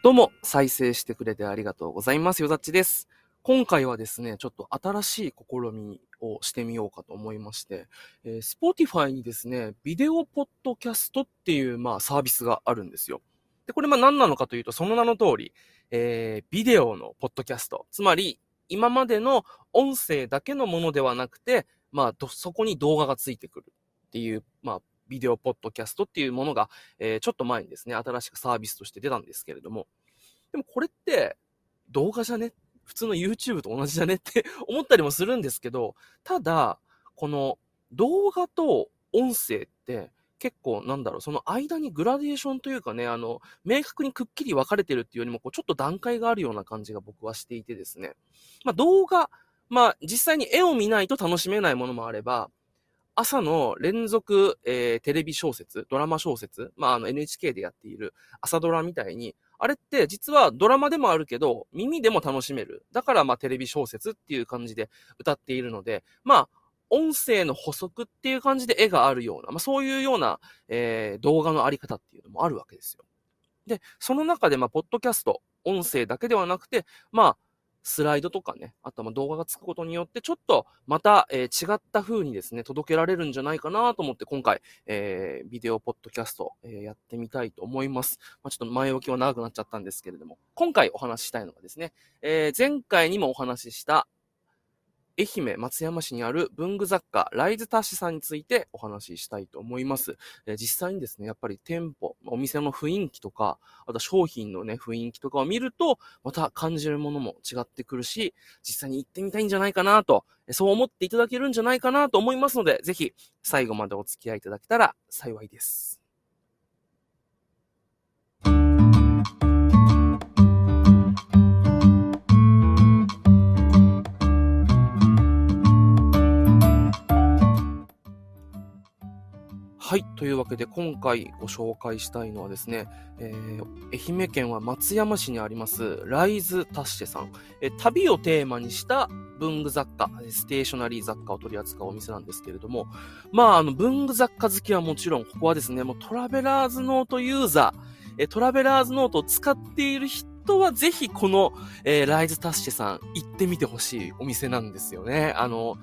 どうも、再生してくれてありがとうございます。よざっちです。今回はですね、ちょっと新しい試みをしてみようかと思いまして、えー、Spotify にですね、ビデオポッドキャストっていう、まあ、サービスがあるんですよ。で、これまあ何なのかというと、その名の通り、えー、ビデオのポッドキャスト。つまり、今までの音声だけのものではなくて、まあ、そこに動画がついてくるっていう、まあ、ビデオポッドキャストっていうものが、えー、ちょっと前にですね、新しくサービスとして出たんですけれども、でもこれって動画じゃね？普通の YouTube と同じじゃね？って 思ったりもするんですけど、ただ、この動画と音声って結構なんだろう、その間にグラデーションというかね、あの、明確にくっきり分かれてるっていうよりも、こう、ちょっと段階があるような感じが僕はしていてですね。まあ動画、まあ実際に絵を見ないと楽しめないものもあれば、朝の連続、えー、テレビ小説、ドラマ小説、まあ、あの NHK でやっている朝ドラみたいに、あれって実はドラマでもあるけど、耳でも楽しめる。だからまあテレビ小説っていう感じで歌っているので、まあ、音声の補足っていう感じで絵があるような、まあそういうような、えー、動画のあり方っていうのもあるわけですよ。で、その中でまあ、ポッドキャスト、音声だけではなくて、まあ、スライドとかね、あとは動画がつくことによって、ちょっとまた、えー、違った風にですね、届けられるんじゃないかなと思って、今回、えー、ビデオポッドキャスト、えー、やってみたいと思います。まあ、ちょっと前置きは長くなっちゃったんですけれども、今回お話ししたいのがですね、え前回にもお話しした、愛媛松山市にある文具雑貨ライズタッシさんについてお話ししたいと思います。え、実際にですね、やっぱり店舗、お店の雰囲気とか、あと商品のね、雰囲気とかを見ると、また感じるものも違ってくるし、実際に行ってみたいんじゃないかなと、そう思っていただけるんじゃないかなと思いますので、ぜひ最後までお付き合いいただけたら幸いです。はい。というわけで、今回ご紹介したいのはですね、えー、愛媛県は松山市にあります、ライズタッシェさん。え旅をテーマにした文具雑貨、ステーショナリー雑貨を取り扱うお店なんですけれども、まあ、あの、文具雑貨好きはもちろん、ここはですね、もうトラベラーズノートユーザー、えトラベラーズノートを使っている人はぜひこの、えー、 Reise Tasche さん行ってみてほしいお店なんですよね。あの、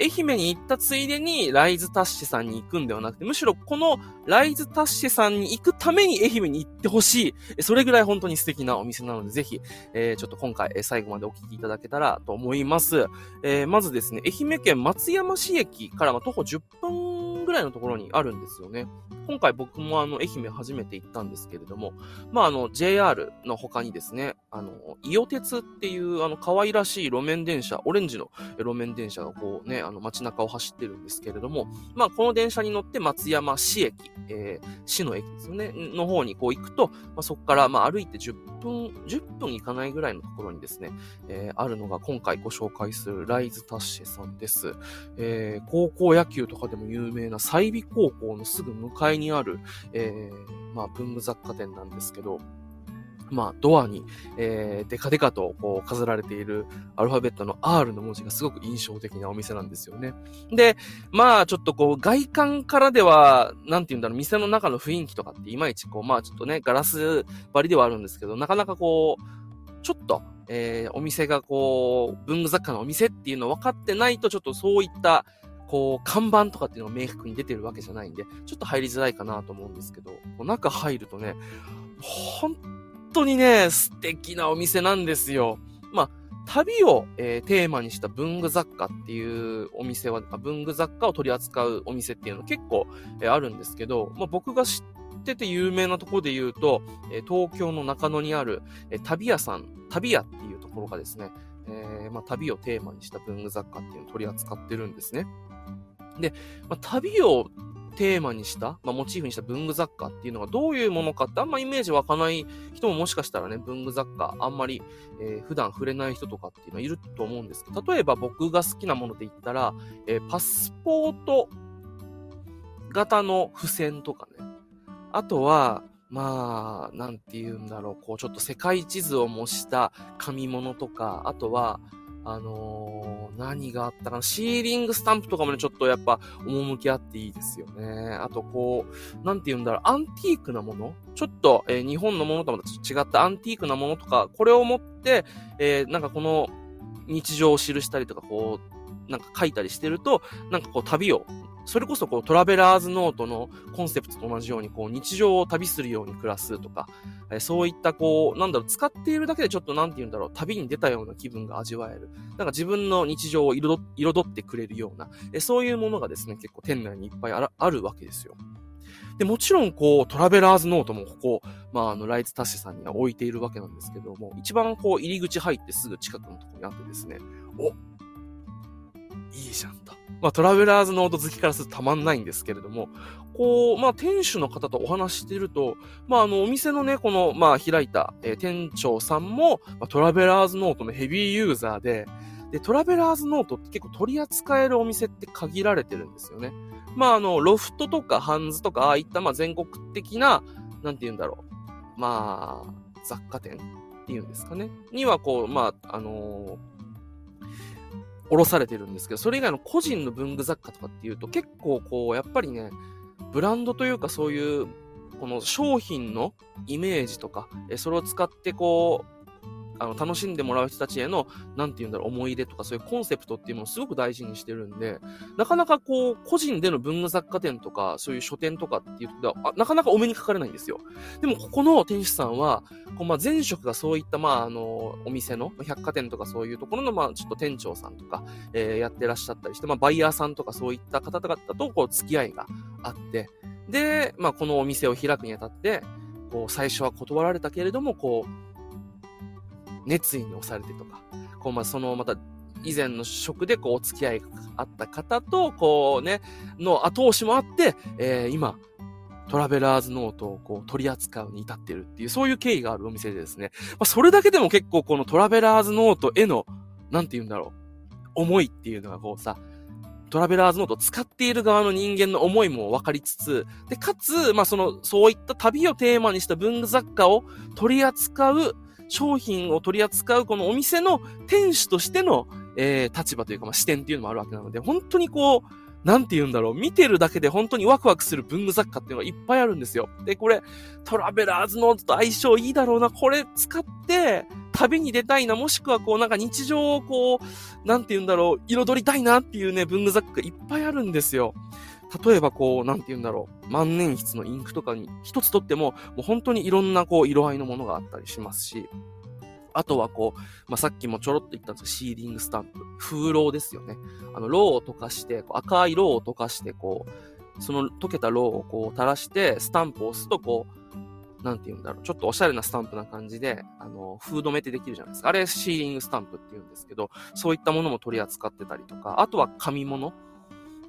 愛媛に行ったついでに Reise Tasche さんに行くんではなくて、むしろこの Reise Tasche さんに行くために愛媛に行ってほしい。それぐらい本当に素敵なお店なので、ぜひ、えー、ちょっと今回、え最後までお聞きいただけたらと思います。えー、まずですね、愛媛県松山市駅からま徒歩10分ぐらいのところにあるんですよね。今回僕もあの、愛媛初めて行ったんですけれども、まああの、JR の他にですね、あの、伊予鉄っていうあの、可愛らしい路面電車、オレンジの路面電車がこうね、あの街中を走ってるんですけれども、まあこの電車に乗って松山市駅、えー、市の駅ですね、の方にこう行くと、まあ、そこからまあ歩いて10分、10分行かないぐらいのところにですね、えー、あるのが今回ご紹介するライズタッシェさんです。えー、高校野球とかでも有名な済美高校のすぐ向かいにある、えー、まあ文具雑貨店なんですけど、まあ、ドアに、えー、デカデカとこう飾られているアルファベットの R の文字がすごく印象的なお店なんですよね。で、まあ、ちょっとこう、外観からでは、なんて言うんだろう、店の中の雰囲気とかっていまいちこう、まあちょっとね、ガラス張りではあるんですけど、なかなかこう、ちょっと、えー、お店がこう、文具雑貨のお店っていうの分かってないと、ちょっとそういった、こう、看板とかっていうのが明確に出てるわけじゃないんで、ちょっと入りづらいかなと思うんですけど、中入るとね、本当にね、素敵なお店なんですよ。まあ、旅を、えー、テーマにした文具雑貨っていうお店は、文具雑貨を取り扱うお店っていうの結構、えー、あるんですけど、まあ、僕が知ってて有名なところで言うと、えー、東京の中野にある、えー、旅屋さん、旅屋っていうところがですね、えー、まあ、旅をテーマにした文具雑貨っていうのを取り扱ってるんですね。で、まあ、旅をテーマにした、まあ、モチーフにした文具雑貨っていうのがどういうものかってあんまイメージ湧かない人ももしかしたらね、文具雑貨あんまり、えー、普段触れない人とかっていうのはいると思うんですけど、例えば僕が好きなもので言ったら、えー、パスポート型の付箋とかね。あとは、まあ、なんて言うんだろう、こう、ちょっと世界地図を模した紙物とか、あとは、あのー、何があったかな。シーリングスタンプとかもね、ちょっとやっぱ、趣あっていいですよね。あと、こう、なんて言うんだろう、アンティークなものちょっと、えー、日本のものとは違ったアンティークなものとか、これを持って、えー、なんかこの、日常を記したりとか、こう、なんか書いたりしてると、なんかこう旅をそれこそこうトラベラーズノートのコンセプトと同じようにこう日常を旅するように暮らすとか、えそういったこう、なんだろう、使っているだけでちょっとなんて言うんだろう、旅に出たような気分が味わえる。なんか自分の日常を彩ってくれるような、えそういうものがですね、結構店内にいっぱいああるわけですよ。で、もちろん、こう、トラベラーズノートもここ、まあ、あの、ライツタッシュさんには置いているわけなんですけども、一番こう、入り口入ってすぐ近くのところにあってですね、おいいじゃんと。まあ、トラベラーズノート好きからするとたまんないんですけれども、こう、まあ、店主の方とお話ししていると、まあ、あの、お店のね、この、まあ、開いた、えー、店長さんも、まあ、トラベラーズノートのヘビーユーザーで、で、トラベラーズノートって結構取り扱えるお店って限られてるんですよね。まあ、あの、ロフトとかハンズとか、ああいったまあ全国的な、なんて言うんだろう。まあ、雑貨店っていうんですかね。には、こう、まあ、あのーおろされてるんですけど、それ以外の個人の文具雑貨とかっていうと結構こう、やっぱりね、ブランドというかそういう、この商品のイメージとか、それを使ってこう、あの、楽しんでもらう人たちへの、なんて言うんだろう、思い出とか、そういうコンセプトっていうのをすごく大事にしてるんで、なかなかこう、個人での文具雑貨店とか、そういう書店とかっていうとなかなかお目にかかれないんですよ。でも、ここの店主さんは、こうまあ、前職がそういった、まあ、あの、お店の、百貨店とかそういうところの、まあ、ちょっと店長さんとか、えー、やってらっしゃったりして、まあ、バイヤーさんとかそういった方々と、こう、付き合いがあって、で、まあ、このお店を開くにあたって、こう、最初は断られたけれども、こう、熱意に押されてとか、こう、まあ、その、また、以前の職でこうお付き合いがあった方と、こうね、の後押しもあって、えー、今、トラベラーズノートをこう取り扱うに至ってるっていう、そういう経緯があるお店でですね。まあ、それだけでも結構このトラベラーズノートへの、なんて言うんだろう、思いっていうのがこうさ、トラベラーズノートを使っている側の人間の思いも分かりつつ、で、かつ、まあ、その、そういった旅をテーマにした文具雑貨を取り扱う商品を取り扱うこのお店の店主としての、えー、立場というか、まあ、視点っていうのもあるわけなので、本当にこう、なんて言うんだろう、見てるだけで本当にワクワクする文具雑貨っていうのがいっぱいあるんですよ。で、これ、トラベラーズノートと相性いいだろうな、これ使って、旅に出たいな、もしくはこう、なんか日常をこう、なんて言うんだろう、彩りたいなっていうね、文具雑貨がいっぱいあるんですよ。例えばこう、なんて言うんだろう、万年筆のインクとかに一つとっても、もう本当にいろんなこう、色合いのものがあったりしますし、あとはこう、まあ、さっきもちょろっと言ったんですけど、シーリングスタンプ。封蝋ですよね。あの、ロウを溶かして、赤いロウを溶かして、こう、その溶けたロウをこう垂らして、スタンプを押すと、こう、なんて言うんだろう。ちょっとおしゃれなスタンプな感じで、あの、封留めってできるじゃないですか。あれ、シーリングスタンプって言うんですけど、そういったものも取り扱ってたりとか、あとは紙物。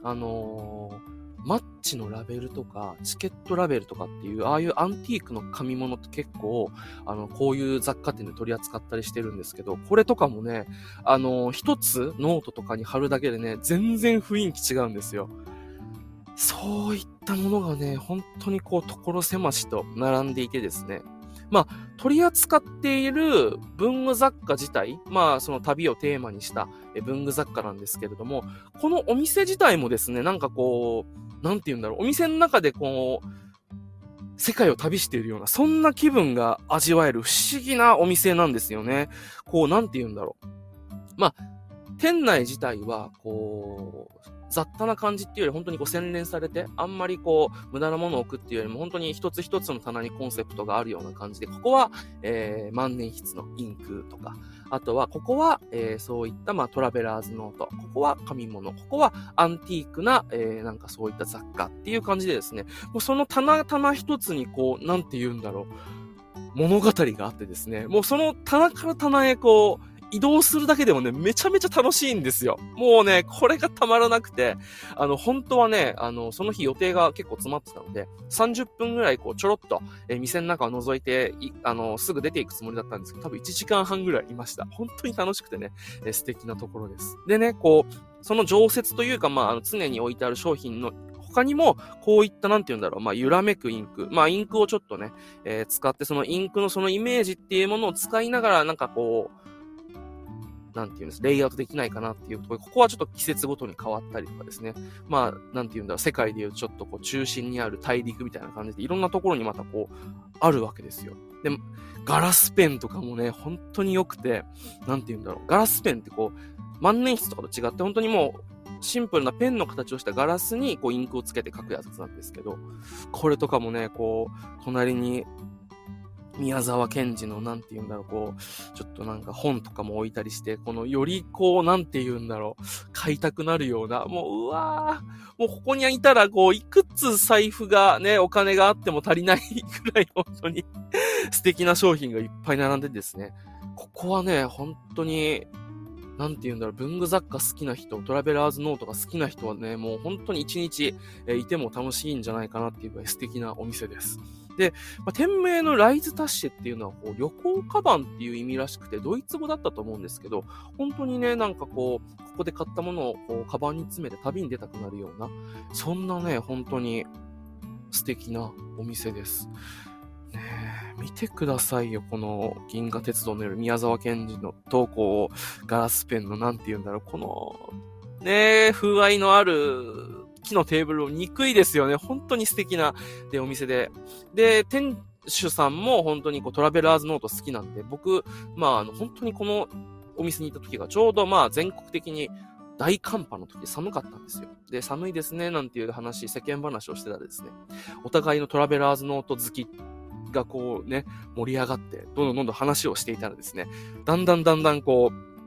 あのーマッチのラベルとか、チケットラベルとかっていう、ああいうアンティークの紙物って結構、あの、こういう雑貨店で取り扱ったりしてるんですけど、これとかもね、あの、一つノートとかに貼るだけでね、全然雰囲気違うんですよ。そういったものがね、本当にこう、所狭しと並んでいてですね、まあ、取り扱っている文具雑貨自体、まあ、その旅をテーマにした文具雑貨なんですけれども、このお店自体もですね、なんかこう、なんて言うんだろう、お店の中でこう、世界を旅しているような、そんな気分が味わえる不思議なお店なんですよね。こう、なんて言うんだろう。まあ、店内自体は、こう、雑多な感じっていうより本当にこう洗練されて、あんまりこう、無駄なものを置くっていうよりも本当に一つ一つの棚にコンセプトがあるような感じで、ここは、えー、万年筆のインクとか、あとは、ここは、えー、そういった、まあ、トラベラーズノート。ここは紙物。ここはアンティークな、えー、なんかそういった雑貨っていう感じでですね、もうその棚、棚一つにこう、なんて言うんだろう。物語があってですね、もうその棚から棚へこう、移動するだけでもね、めちゃめちゃ楽しいんですよ。もうね、これがたまらなくて、あの、本当はね、あの、その日予定が結構詰まってたので、30分ぐらいこう、ちょろっと、えー、店の中を覗いてい、あの、すぐ出ていくつもりだったんですけど、多分1時間半ぐらいいました。本当に楽しくてね、えー、素敵なところです。でね、こう、その常設というか、まあ、あの常に置いてある商品の他にも、こういったなんて言うんだろう、まあ、揺らめくインク。まあ、インクをちょっとね、えー、使って、そのインクのそのイメージっていうものを使いながら、なんかこう、なんていうんです、レイアウトできないかなっていうところ、ここはちょっと季節ごとに変わったりとかですね。まあ、なんていうんだろう、世界でいうちょっとこう中心にある大陸みたいな感じで、いろんなところにまたこう、あるわけですよ。で、ガラスペンとかもね、本当に良くて、なんて言うんだろう。ガラスペンってこう、万年筆とかと違って、本当にもう、シンプルなペンの形をしたガラスにこうインクをつけて書くやつなんですけど、これとかもね、こう、隣に宮沢賢治の、なんて言うんだろう、こう、ちょっとなんか本とかも置いたりして、このよりこう、なんて言うんだろう、買いたくなるような、もう、うわー、もうここにいたら、こう、いくつ財布がね、お金があっても足りないくらい、本当に素敵な商品がいっぱい並んでですね、ここはね、本当に、なんて言うんだろう、文具雑貨好きな人、トラベラーズノートが好きな人はね、もう本当に一日、え、いても楽しいんじゃないかなっていうぐらい素敵なお店です。で、まあ、店名のライズタッシェっていうのはこう旅行カバンっていう意味らしくて、ドイツ語だったと思うんですけど、本当にね、なんかこう、ここで買ったものをこうカバンに詰めて旅に出たくなるような、そんなね、本当に素敵なお店です。ね見てくださいよ、この銀河鉄道の夜、宮沢賢治の投稿をガラスペンのなんて言うんだろう、この、ね風合いのある木のテーブルを憎いですよね。本当に素敵な、で、お店で。で、店主さんも本当にこうトラベラーズノート好きなんで、僕、まあ、あの、本当にこのお店に行った時がちょうどまあ全国的に大寒波の時寒かったんですよ。で、寒いですね、なんていう話、世間話をしてたらですね、お互いのトラベラーズノート好きがこうね、盛り上がって、どんどんどんどん話をしていたらですね、だんだんだんだんこう、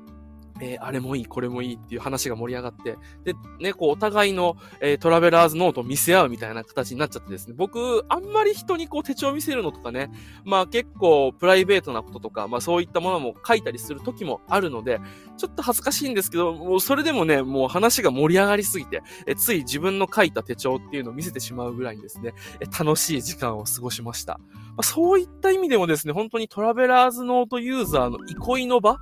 えー、あれもいい、これもいいっていう話が盛り上がって、で、ね、こう、お互いの、えー、トラベラーズノートを見せ合うみたいな形になっちゃってですね、僕、あんまり人にこう、手帳見せるのとかね、まあ結構、プライベートなこととか、まあそういったものも書いたりする時もあるので、ちょっと恥ずかしいんですけど、もうそれでもね、もう話が盛り上がりすぎて、えつい自分の書いた手帳っていうのを見せてしまうぐらいにですね、え楽しい時間を過ごしました。まあ、そういった意味でもですね、本当にトラベラーズノートユーザーの憩いの場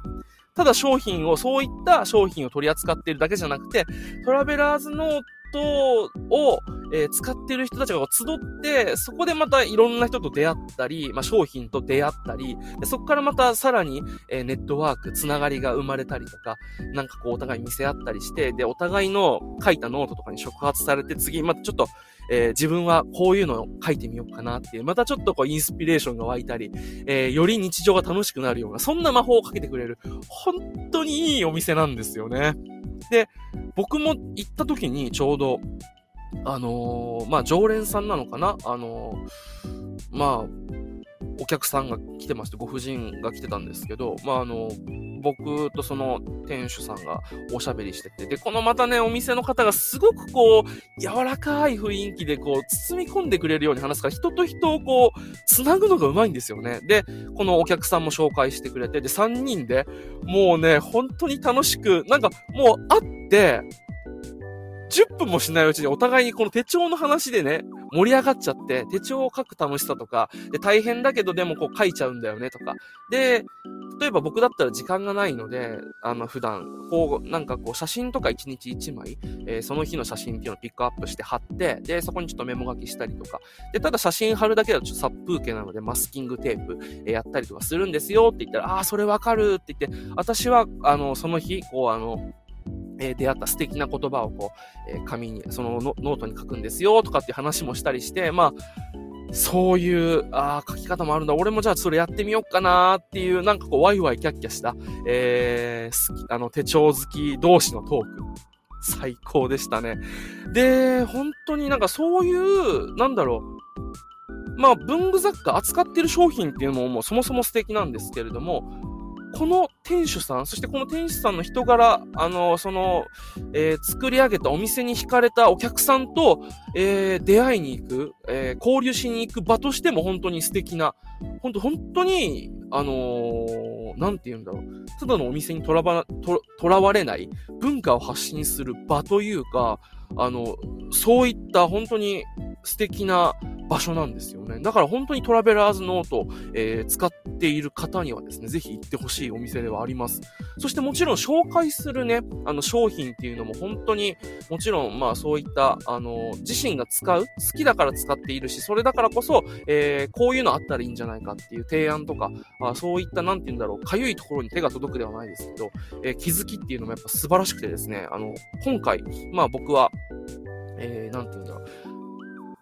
ただ商品を、そういった商品を取り扱っているだけじゃなくて、トラベラーズノートを、えー、使ってる人たちが集って、そこでまたいろんな人と出会ったり、まあ、商品と出会ったり、そこからまたさらに、えー、ネットワーク、つながりが生まれたりとか、なんかこうお互い見せ合ったりして、で、お互いの書いたノートとかに触発されて、次、またちょっと、えー、自分はこういうのを書いてみようかなっていう、またちょっとこうインスピレーションが湧いたり、えー、より日常が楽しくなるような、そんな魔法をかけてくれる、本当にいいお店なんですよね。で、僕も行った時にちょうど、あのー、まあ、常連さんなのかな？あのー、まあ、お客さんが来てまして、ご婦人が来てたんですけど、まあ、あの、僕とその店主さんがおしゃべりしてて、で、このまたね、お店の方がすごくこう、柔らかい雰囲気でこう、包み込んでくれるように話すから、人と人をこう、つなぐのがうまいんですよね。で、このお客さんも紹介してくれて、で、3人で、もうね、本当に楽しく、なんかもう会って、10分もしないうちにお互いにこの手帳の話でね、盛り上がっちゃって、手帳を書く楽しさとか、で、大変だけどでもこう書いちゃうんだよねとか。で、例えば僕だったら時間がないので、あの、普段、こう、なんかこう、写真とか1日1枚、えー、その日の写真っていうのをピックアップして貼って、で、そこにちょっとメモ書きしたりとか。で、ただ写真貼るだけだとちょっと殺風景なので、マスキングテープ、えー、やったりとかするんですよって言ったら、ああ、それわかるって言って、私は、あの、その日、こう、あの、え、出会った素敵な言葉をこう、え、紙に、そのノートに書くんですよとかっていう話もしたりして、まあ、そういう、ああ、書き方もあるんだ。俺もじゃあそれやってみようかなっていう、なんかこう、ワイワイキャッキャした、えー、好き、あの、手帳好き同士のトーク。最高でしたね。で、本当になんかそういう、なんだろう。まあ、文具雑貨扱ってる商品っていうのももうそもそも素敵なんですけれども、この店主さん、そしてこの店主さんの人柄、あの、その、えー、作り上げたお店に惹かれたお客さんと、えー、出会いに行く、えー、交流しに行く場としても本当に素敵な、本当、本当に、あのー、なんて言うんだろう。ただのお店にとらば、と、とらわれない文化を発信する場というか、あの、そういった本当に素敵な場所なんですよね。だから本当にトラベラーズノート、えー、使っている方にはですね、ぜひ行ってほしいお店ではあります。そしてもちろん紹介するね、あの商品っていうのも本当に、もちろんまあそういった、あの、自身が使う、好きだから使っているし、それだからこそ、えー、こういうのあったらいいんじゃないかっていう提案とか、あそういったなんて言うんだろう、かゆいところに手が届くではないですけど、えー、気づきっていうのもやっぱ素晴らしくてですね、あの、今回、まあ僕は、えー、なんて言うんだろう、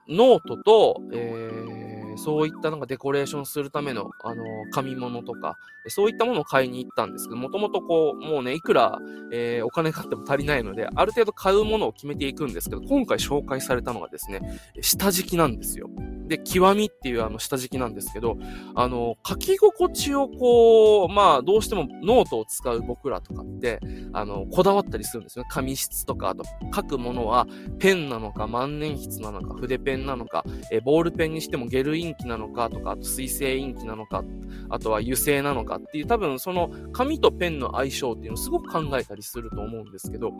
ノートと、えー、そういったなんかデコレーションするための、あの、紙物とか、そういったものを買いに行ったんですけど、もともとこう、もうね、いくら、えー、お金買っても足りないので、ある程度買うものを決めていくんですけど、今回紹介されたのがですね、下敷きなんですよ。で、極みっていうあの下敷きなんですけど、あの、書き心地をこう、まあ、どうしてもノートを使う僕らとかって、あの、こだわったりするんですよね。紙質とか、あと、書くものは、ペンなのか、万年筆なのか、筆ペンなのか、えボールペンにしてもゲルインキなのかとか、あと水性インキなのか、あとは油性なのかっていう、多分その紙とペンの相性っていうのをすごく考えたりすると思うんですけど、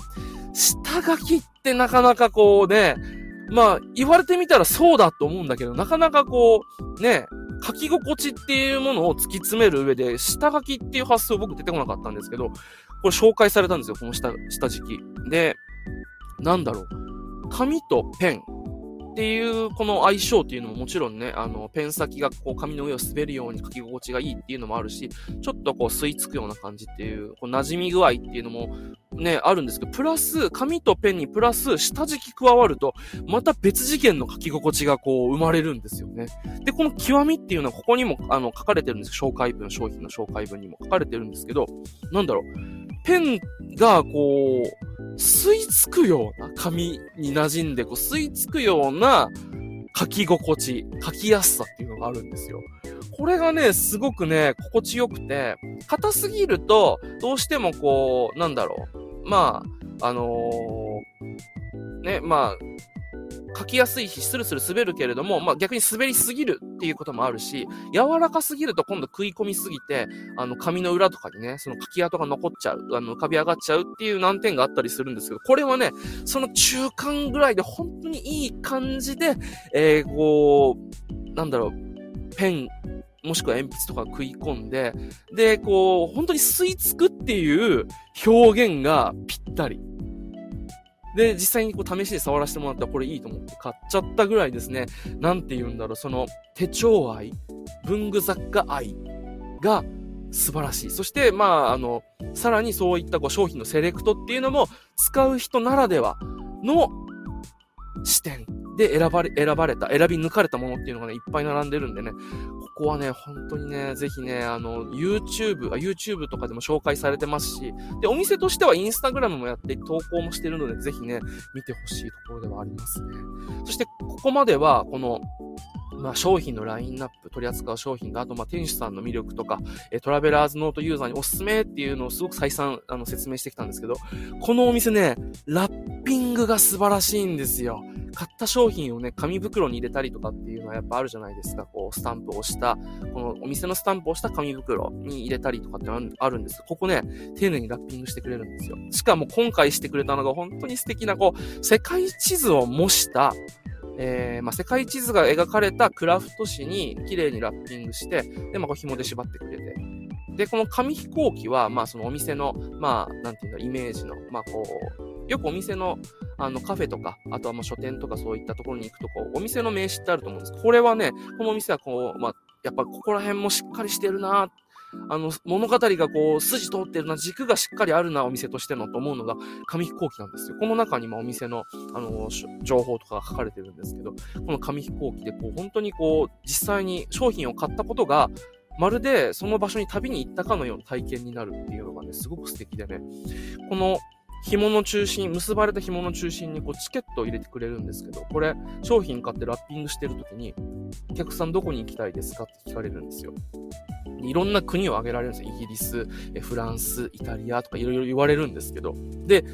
下書きってなかなかこうね、まあ、言われてみたらそうだと思うんだけど、なかなかこう、ね、書き心地っていうものを突き詰める上で、下書きっていう発想僕出てこなかったんですけど、これ紹介されたんですよ、この下、下敷き。で、なんだろう。紙とペンっていうこの相性っていうのももちろんね、あの、ペン先がこう紙の上を滑るように書き心地がいいっていうのもあるし、ちょっとこう吸い付くような感じっていう、こう馴染み具合っていうのもね、あるんですけど、プラス、紙とペンにプラス下敷き加わると、また別次元の書き心地がこう生まれるんですよね。で、この極みっていうのはここにもあの書かれてるんです紹介文、商品の紹介文にも書かれてるんですけど、なんだろう、ペンがこう、吸い付くような、紙に馴染んで、こう、吸い付くような書き心地、書きやすさっていうのがあるんですよ。これがね、すごくね、心地よくて、硬すぎると、どうしてもこう、なんだろう。まあ、あのー、ね、まあ、書きやすいし、スルスル滑るけれども、まあ逆に滑りすぎるっていうこともあるし、柔らかすぎると今度食い込みすぎて、あの紙の裏とかにね、その書き跡が残っちゃう、あの浮かび上がっちゃうっていう難点があったりするんですけど、これはね、その中間ぐらいで本当にいい感じで、えー、こう、なんだろう、ペン、もしくは鉛筆とか食い込んで、で、こう、本当に吸い付くっていう表現がぴったり。で、実際にこう試しに触らせてもらったらこれいいと思って買っちゃったぐらいですね、なんて言うんだろう、その手帳愛、文具雑貨愛が素晴らしい。そして、まあ、あの、さらにそういったこう商品のセレクトっていうのも使う人ならではの視点で選ばれ、選ばれた、選び抜かれたものっていうのがね、いっぱい並んでるんでね、ここはね、本当にね、ぜひね、あの、YouTube、YouTube とかでも紹介されてますし、で、お店としては Instagram もやって投稿もしてるので、ぜひね、見てほしいところではありますね。そして、ここまでは、この、まあ、商品のラインナップ、取り扱う商品と、あと、まあ、店主さんの魅力とか、えトラベラーズノートユーザーにおすすめっていうのをすごく再三、あの、説明してきたんですけど、このお店ね、ラッピングが素晴らしいんですよ。買った商品をね、紙袋に入れたりとかっていうのはやっぱあるじゃないですか。こう、スタンプをした、このお店のスタンプをした紙袋に入れたりとかってあるんです。ここね、丁寧にラッピングしてくれるんですよ。しかも今回してくれたのが本当に素敵な、こう、世界地図を模した、えー、まあ、世界地図が描かれたクラフト紙に綺麗にラッピングして、で、まあ、こう紐で縛ってくれて。で、この紙飛行機は、まあ、そのお店の、まあ、なんていうの、イメージの、まあ、こう、よくお店の、あの、カフェとか、あとはもう書店とかそういったところに行くと、こう、お店の名刺ってあると思うんです。これはね、このお店はこう、まあ、やっぱここら辺もしっかりしてるなあの、物語がこう、筋通ってるな、軸がしっかりあるな、お店としてのと思うのが、紙飛行機なんですよ。この中にもお店の、あの、情報とかが書かれてるんですけど、この紙飛行機で、こう、本当にこう、実際に商品を買ったことが、まるでその場所に旅に行ったかのような体験になるっていうのがね、すごく素敵でね、この紐の中心、結ばれた紐の中心にこうチケットを入れてくれるんですけど、これ商品買ってラッピングしてるときに、お客さんどこに行きたいですかって聞かれるんですよ。いろんな国を挙げられるんですよ。イギリス、フランス、イタリアとかいろいろ言われるんですけど。で、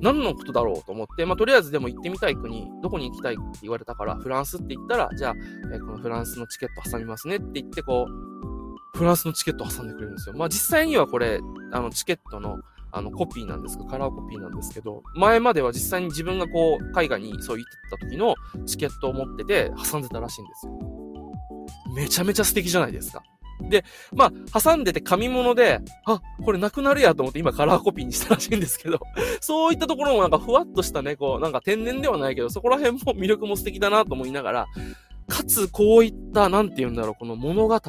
何のことだろうと思って、まあ、とりあえずでも行ってみたい国、どこに行きたいって言われたから、フランスって言ったら、じゃあ、えこのフランスのチケット挟みますねって言って、こう、フランスのチケット挟んでくれるんですよ。まあ、実際にはこれ、あの、チケットの、あの、コピーなんですけど、カラーコピーなんですけど、前までは実際に自分がこう、海外にそう言ってた時のチケットを持ってて挟んでたらしいんですよ。めちゃめちゃ素敵じゃないですか。で、まあ、挟んでて紙物で、あ、これなくなるやと思って今カラーコピーにしたらしいんですけど、そういったところもなんかふわっとしたね、こう、なんか天然ではないけど、そこら辺も魅力も素敵だなと思いながら、かつこういった、なんて言うんだろう、この物語、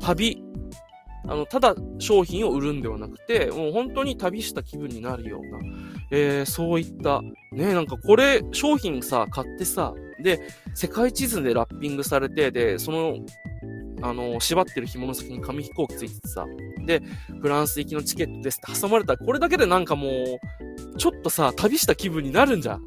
旅、あの、ただ商品を売るんではなくて、もう本当に旅した気分になるような、えー、そういった、ね、なんかこれ、商品さ、買ってさ、で、世界地図でラッピングされて、で、その、あの、縛ってる紐の先に紙飛行機ついててさ、で、フランス行きのチケットですって挟まれたら、これだけでなんかもう、ちょっとさ、旅した気分になるんじゃん。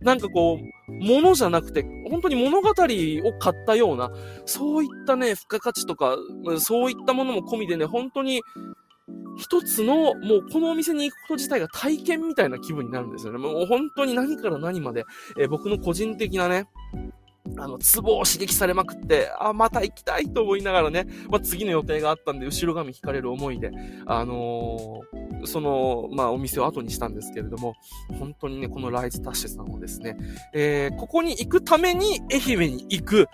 なんかこう、物じゃなくて、本当に物語を買ったような、そういったね、付加価値とか、そういったものも込みでね、本当に、一つの、もうこのお店に行くこと自体が体験みたいな気分になるんですよね。もう本当に何から何まで、えー、僕の個人的なね、あの、ツボを刺激されまくって、あ、また行きたいと思いながらね、まあ、次の予定があったんで、後ろ髪引かれる思いで、あのー、その、まあ、お店を後にしたんですけれども、本当にね、このライズタッシュさんをですね、えー、ここに行くために愛媛に行く、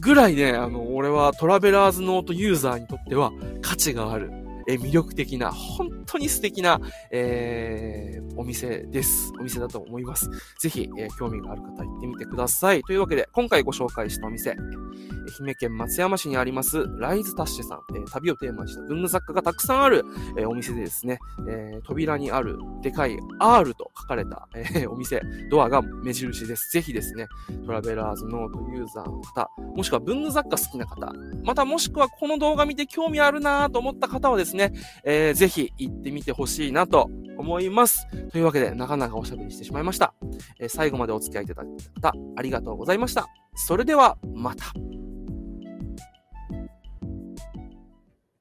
ぐらいね、あの、俺はトラベラーズノートユーザーにとっては価値がある。え魅力的な、本当に素敵な、えー、お店です。お店だと思います。ぜひ、えー、興味がある方行ってみてください。というわけで、今回ご紹介したお店、愛媛県松山市にあります、ライズタッシュさん、えー、旅をテーマにした文具雑貨がたくさんある、えー、お店でですね、え、扉にあるでかい R と書かれた、え、お店、ドアが目印です。ぜひですね、トラベラーズノートユーザーの方、もしくは文具雑貨好きな方、またもしくはこの動画見て興味あるなと思った方はですね、えー、ぜひ行ってみてほしいなと思います。というわけで、なかなかおしゃべりしてしまいました。えー、最後までお付き合いいただいた方、ありがとうございました。それでは、また。